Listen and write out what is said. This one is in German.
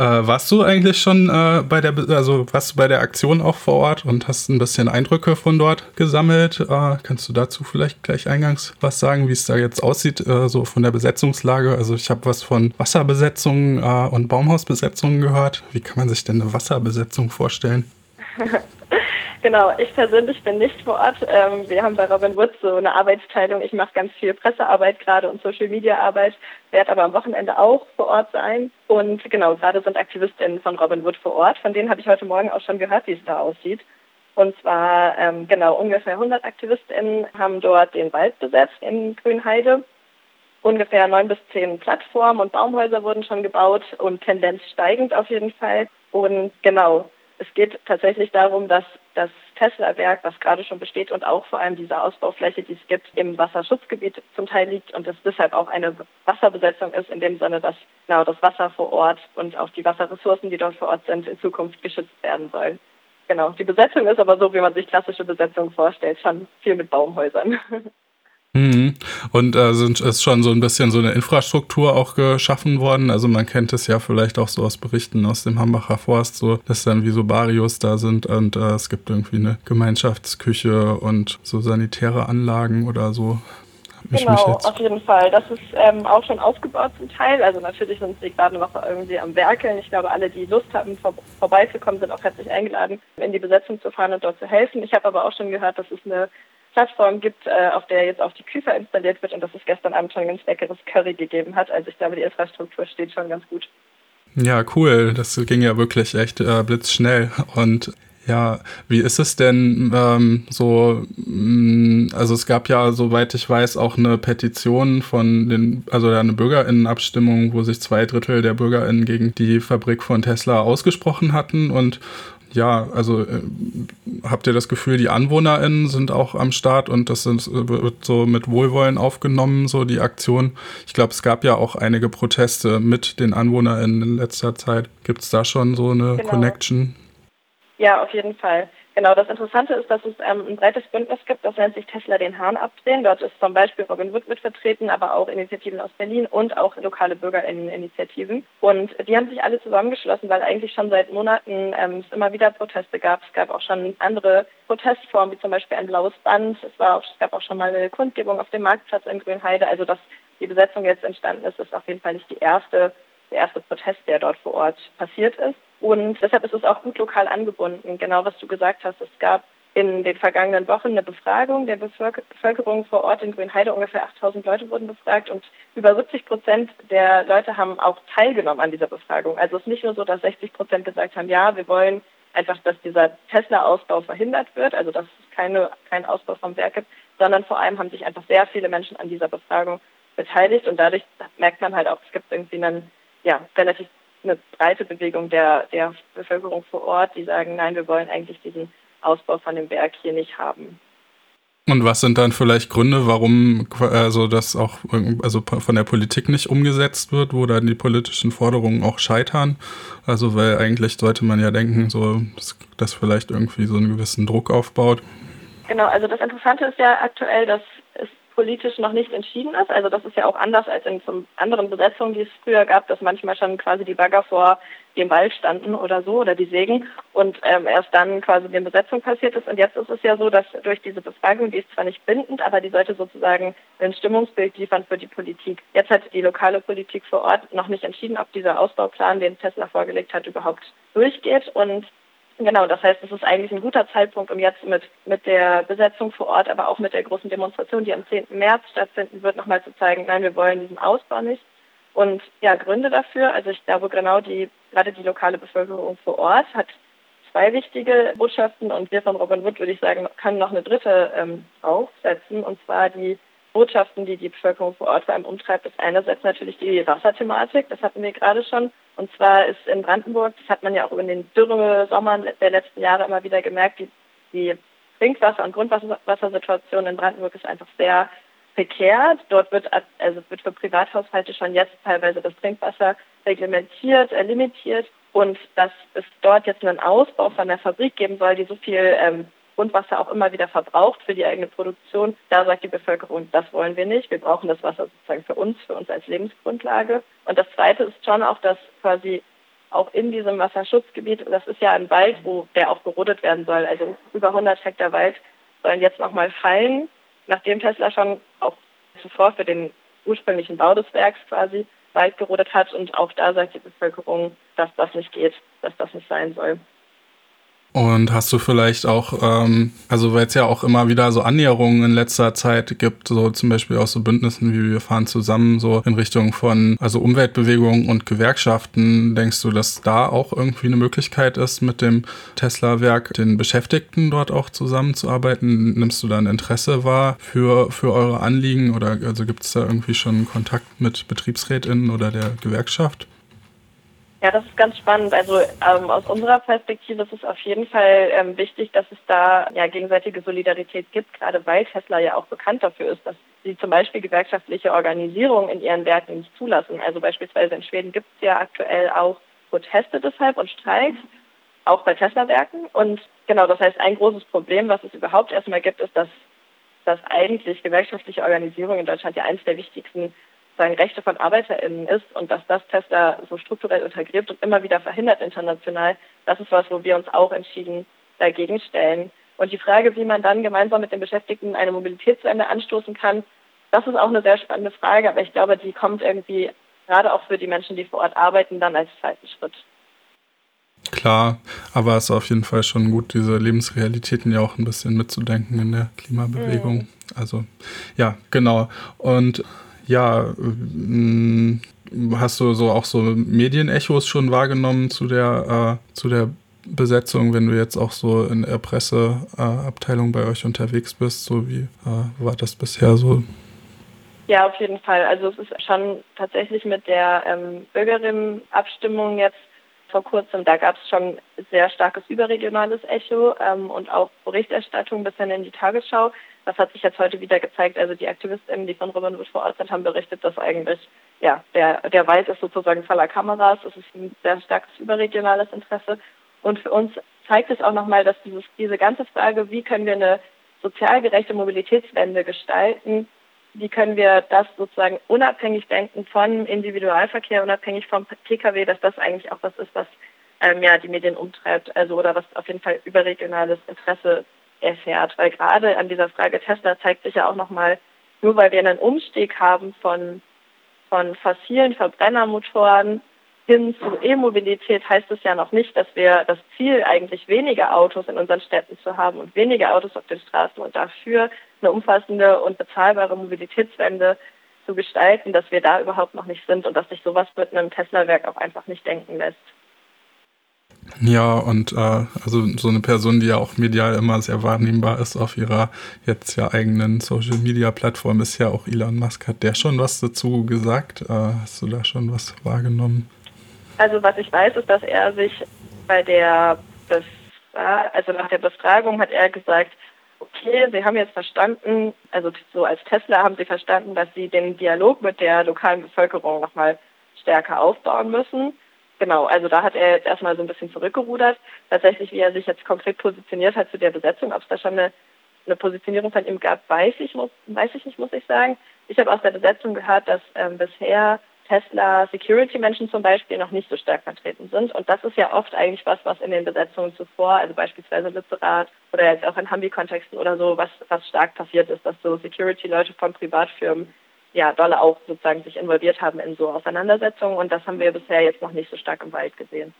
Äh, warst du eigentlich schon äh, bei der, also warst du bei der Aktion auch vor Ort und hast ein bisschen Eindrücke von dort gesammelt? Äh, kannst du dazu vielleicht gleich eingangs was sagen, wie es da jetzt aussieht, äh, so von der Besetzungslage? Also ich habe was von Wasserbesetzungen äh, und Baumhausbesetzungen gehört. Wie kann man sich denn eine Wasserbesetzung vorstellen? Genau, ich persönlich bin nicht vor Ort. Ähm, wir haben bei Robin Wood so eine Arbeitsteilung. Ich mache ganz viel Pressearbeit gerade und Social Media Arbeit, werde aber am Wochenende auch vor Ort sein. Und genau, gerade sind Aktivistinnen von Robin Wood vor Ort. Von denen habe ich heute Morgen auch schon gehört, wie es da aussieht. Und zwar, ähm, genau, ungefähr 100 AktivistInnen haben dort den Wald besetzt in Grünheide. Ungefähr neun bis zehn Plattformen und Baumhäuser wurden schon gebaut und Tendenz steigend auf jeden Fall. Und genau, es geht tatsächlich darum, dass das Tesla-Werk, was gerade schon besteht und auch vor allem diese Ausbaufläche, die es gibt, im Wasserschutzgebiet zum Teil liegt und es deshalb auch eine Wasserbesetzung ist, in dem Sinne, dass genau das Wasser vor Ort und auch die Wasserressourcen, die dort vor Ort sind, in Zukunft geschützt werden sollen. Genau, die Besetzung ist aber so, wie man sich klassische Besetzung vorstellt, schon viel mit Baumhäusern. Und äh, sind, ist schon so ein bisschen so eine Infrastruktur auch geschaffen worden. Also man kennt es ja vielleicht auch so aus Berichten aus dem Hambacher Forst, so dass dann wie so Barrios da sind und äh, es gibt irgendwie eine Gemeinschaftsküche und so sanitäre Anlagen oder so. Ich genau, auf jeden Fall. Das ist ähm, auch schon aufgebaut zum Teil. Also natürlich sind sie gerade noch irgendwie am Werkeln. Ich glaube, alle, die Lust haben, vor, vorbeizukommen, sind auch herzlich eingeladen, in die Besetzung zu fahren und dort zu helfen. Ich habe aber auch schon gehört, dass es eine Plattform gibt, äh, auf der jetzt auch die Küche installiert wird und dass es gestern Abend schon ein ganz leckeres Curry gegeben hat. Also ich glaube, die Infrastruktur steht schon ganz gut. Ja, cool. Das ging ja wirklich echt äh, blitzschnell. Und ja, wie ist es denn ähm, so? Mh, mm, also es gab ja, soweit ich weiß, auch eine Petition von den, also eine Bürgerinnenabstimmung, wo sich zwei Drittel der Bürgerinnen gegen die Fabrik von Tesla ausgesprochen hatten. Und ja, also äh, habt ihr das Gefühl, die AnwohnerInnen sind auch am Start und das sind, wird so mit Wohlwollen aufgenommen, so die Aktion? Ich glaube, es gab ja auch einige Proteste mit den AnwohnerInnen in letzter Zeit. Gibt es da schon so eine genau. Connection? Ja, auf jeden Fall. Genau, das Interessante ist, dass es ähm, ein breites Bündnis gibt, das nennt sich Tesla den Hahn abdrehen. Dort ist zum Beispiel Robin Wood mit vertreten, aber auch Initiativen aus Berlin und auch lokale Bürgerinneninitiativen. Und die haben sich alle zusammengeschlossen, weil eigentlich schon seit Monaten ähm, es immer wieder Proteste gab. Es gab auch schon andere Protestformen, wie zum Beispiel ein blaues Band. Es, war auch, es gab auch schon mal eine Kundgebung auf dem Marktplatz in Grünheide. Also dass die Besetzung jetzt entstanden ist, ist auf jeden Fall nicht die erste, der erste Protest, der dort vor Ort passiert ist. Und deshalb ist es auch gut lokal angebunden. Genau was du gesagt hast. Es gab in den vergangenen Wochen eine Befragung der Bevölkerung vor Ort in Grünheide. Ungefähr 8000 Leute wurden befragt und über 70 Prozent der Leute haben auch teilgenommen an dieser Befragung. Also es ist nicht nur so, dass 60 Prozent gesagt haben, ja, wir wollen einfach, dass dieser Tesla-Ausbau verhindert wird, also dass es keine, keinen Ausbau vom Werk gibt, sondern vor allem haben sich einfach sehr viele Menschen an dieser Befragung beteiligt und dadurch merkt man halt auch, es gibt irgendwie einen ja, relativ eine breite Bewegung der, der Bevölkerung vor Ort, die sagen, nein, wir wollen eigentlich diesen Ausbau von dem Berg hier nicht haben. Und was sind dann vielleicht Gründe, warum also das auch also von der Politik nicht umgesetzt wird, wo dann die politischen Forderungen auch scheitern? Also weil eigentlich sollte man ja denken, so dass das vielleicht irgendwie so einen gewissen Druck aufbaut. Genau, also das Interessante ist ja aktuell, dass politisch noch nicht entschieden ist. Also das ist ja auch anders als in anderen Besetzungen, die es früher gab, dass manchmal schon quasi die Bagger vor dem Wald standen oder so oder die Sägen und ähm, erst dann quasi die Besetzung passiert ist. Und jetzt ist es ja so, dass durch diese Befragung, die ist zwar nicht bindend, aber die sollte sozusagen ein Stimmungsbild liefern für die Politik. Jetzt hat die lokale Politik vor Ort noch nicht entschieden, ob dieser Ausbauplan, den Tesla vorgelegt hat, überhaupt durchgeht. Und Genau, das heißt, es ist eigentlich ein guter Zeitpunkt, um jetzt mit, mit der Besetzung vor Ort, aber auch mit der großen Demonstration, die am 10. März stattfinden wird, nochmal zu zeigen, nein, wir wollen diesen Ausbau nicht. Und ja, Gründe dafür, also ich glaube genau die, gerade die lokale Bevölkerung vor Ort hat zwei wichtige Botschaften und wir von Robin Wood, würde ich sagen, können noch eine dritte ähm, aufsetzen, und zwar die Botschaften, die die Bevölkerung vor Ort vor allem umtreibt, ist einerseits natürlich die Wasserthematik, das hatten wir gerade schon. Und zwar ist in Brandenburg, das hat man ja auch in den Dürre-Sommern der letzten Jahre immer wieder gemerkt, die, die Trinkwasser- und Grundwassersituation in Brandenburg ist einfach sehr prekär. Dort wird, also wird für Privathaushalte schon jetzt teilweise das Trinkwasser reglementiert, äh, limitiert und dass es dort jetzt einen Ausbau von der Fabrik geben soll, die so viel ähm, Grundwasser auch immer wieder verbraucht für die eigene Produktion. Da sagt die Bevölkerung, das wollen wir nicht. Wir brauchen das Wasser sozusagen für uns, für uns als Lebensgrundlage. Und das Zweite ist schon auch, dass quasi auch in diesem Wasserschutzgebiet, das ist ja ein Wald, wo der auch gerodet werden soll, also über 100 Hektar Wald sollen jetzt nochmal fallen, nachdem Tesla schon auch zuvor für den ursprünglichen Bau des Werks quasi Wald gerodet hat und auch da sagt die Bevölkerung, dass das nicht geht, dass das nicht sein soll. Und hast du vielleicht auch, ähm, also weil es ja auch immer wieder so Annäherungen in letzter Zeit gibt, so zum Beispiel aus so Bündnissen wie wir fahren zusammen, so in Richtung von also Umweltbewegungen und Gewerkschaften, denkst du, dass da auch irgendwie eine Möglichkeit ist, mit dem Tesla-Werk den Beschäftigten dort auch zusammenzuarbeiten? Nimmst du da ein Interesse wahr für, für eure Anliegen oder also gibt es da irgendwie schon Kontakt mit BetriebsrätInnen oder der Gewerkschaft? Ja, das ist ganz spannend. Also ähm, aus unserer Perspektive ist es auf jeden Fall ähm, wichtig, dass es da ja gegenseitige Solidarität gibt, gerade weil Tesla ja auch bekannt dafür ist, dass sie zum Beispiel gewerkschaftliche Organisierung in ihren Werken nicht zulassen. Also beispielsweise in Schweden gibt es ja aktuell auch Proteste deshalb und Streiks, auch bei Tesla-Werken. Und genau, das heißt, ein großes Problem, was es überhaupt erstmal gibt, ist, dass, dass eigentlich gewerkschaftliche Organisierung in Deutschland ja eines der wichtigsten sozusagen Rechte von ArbeiterInnen ist und dass das Tesla so strukturell untergräbt und immer wieder verhindert international, das ist was, wo wir uns auch entschieden dagegen stellen. Und die Frage, wie man dann gemeinsam mit den Beschäftigten eine Mobilitätswende anstoßen kann, das ist auch eine sehr spannende Frage, aber ich glaube, die kommt irgendwie gerade auch für die Menschen, die vor Ort arbeiten, dann als zweiten Schritt. Klar, aber es ist auf jeden Fall schon gut, diese Lebensrealitäten ja auch ein bisschen mitzudenken in der Klimabewegung. Mhm. Also ja, genau. Und ja, äh, hast du so auch so Medienechos schon wahrgenommen zu der, äh, zu der Besetzung, wenn du jetzt auch so in der Presseabteilung äh, bei euch unterwegs bist? So wie äh, war das bisher so? Ja, auf jeden Fall. Also es ist schon tatsächlich mit der ähm, Bürgerinnenabstimmung jetzt vor kurzem, da gab es schon sehr starkes überregionales Echo ähm, und auch Berichterstattung bis hin in die Tagesschau. Das hat sich jetzt heute wieder gezeigt. Also die AktivistInnen, die von Robin Hood vor Ort sind, haben berichtet, dass eigentlich ja der, der Wald ist sozusagen voller Kameras. Es ist ein sehr starkes überregionales Interesse. Und für uns zeigt es auch nochmal, dass dieses, diese ganze Frage, wie können wir eine sozial gerechte Mobilitätswende gestalten, wie können wir das sozusagen unabhängig denken von Individualverkehr, unabhängig vom Pkw, dass das eigentlich auch was ist, was ähm, ja die Medien umtreibt, also oder was auf jeden Fall überregionales Interesse erfährt. Weil gerade an dieser Frage Tesla zeigt sich ja auch nochmal, nur weil wir einen Umstieg haben von, von fossilen Verbrennermotoren hin zu E-Mobilität, heißt es ja noch nicht, dass wir das Ziel eigentlich weniger Autos in unseren Städten zu haben und weniger Autos auf den Straßen und dafür eine umfassende und bezahlbare Mobilitätswende zu gestalten, dass wir da überhaupt noch nicht sind und dass sich sowas mit einem Tesla-Werk auch einfach nicht denken lässt. Ja, und äh, also so eine Person, die ja auch medial immer sehr wahrnehmbar ist auf ihrer jetzt ja eigenen Social Media Plattform, ist ja auch Elon Musk. Hat der schon was dazu gesagt? Äh, hast du da schon was wahrgenommen? Also was ich weiß, ist, dass er sich bei der Befra also nach der Befragung hat er gesagt, okay, Sie haben jetzt verstanden, also so als Tesla haben Sie verstanden, dass Sie den Dialog mit der lokalen Bevölkerung nochmal stärker aufbauen müssen Genau, also da hat er jetzt erstmal so ein bisschen zurückgerudert. Tatsächlich, wie er sich jetzt konkret positioniert hat zu der Besetzung, ob es da schon eine, eine Positionierung von ihm gab, weiß ich, muss, weiß ich nicht, muss ich sagen. Ich habe aus der Besetzung gehört, dass ähm, bisher Tesla Security-Menschen zum Beispiel noch nicht so stark vertreten sind. Und das ist ja oft eigentlich was, was in den Besetzungen zuvor, also beispielsweise Lützerath oder jetzt auch in Hambi-Kontexten oder so, was, was stark passiert ist, dass so Security-Leute von Privatfirmen ja, dolle auch sozusagen sich involviert haben in so Auseinandersetzungen und das haben wir bisher jetzt noch nicht so stark im Wald gesehen.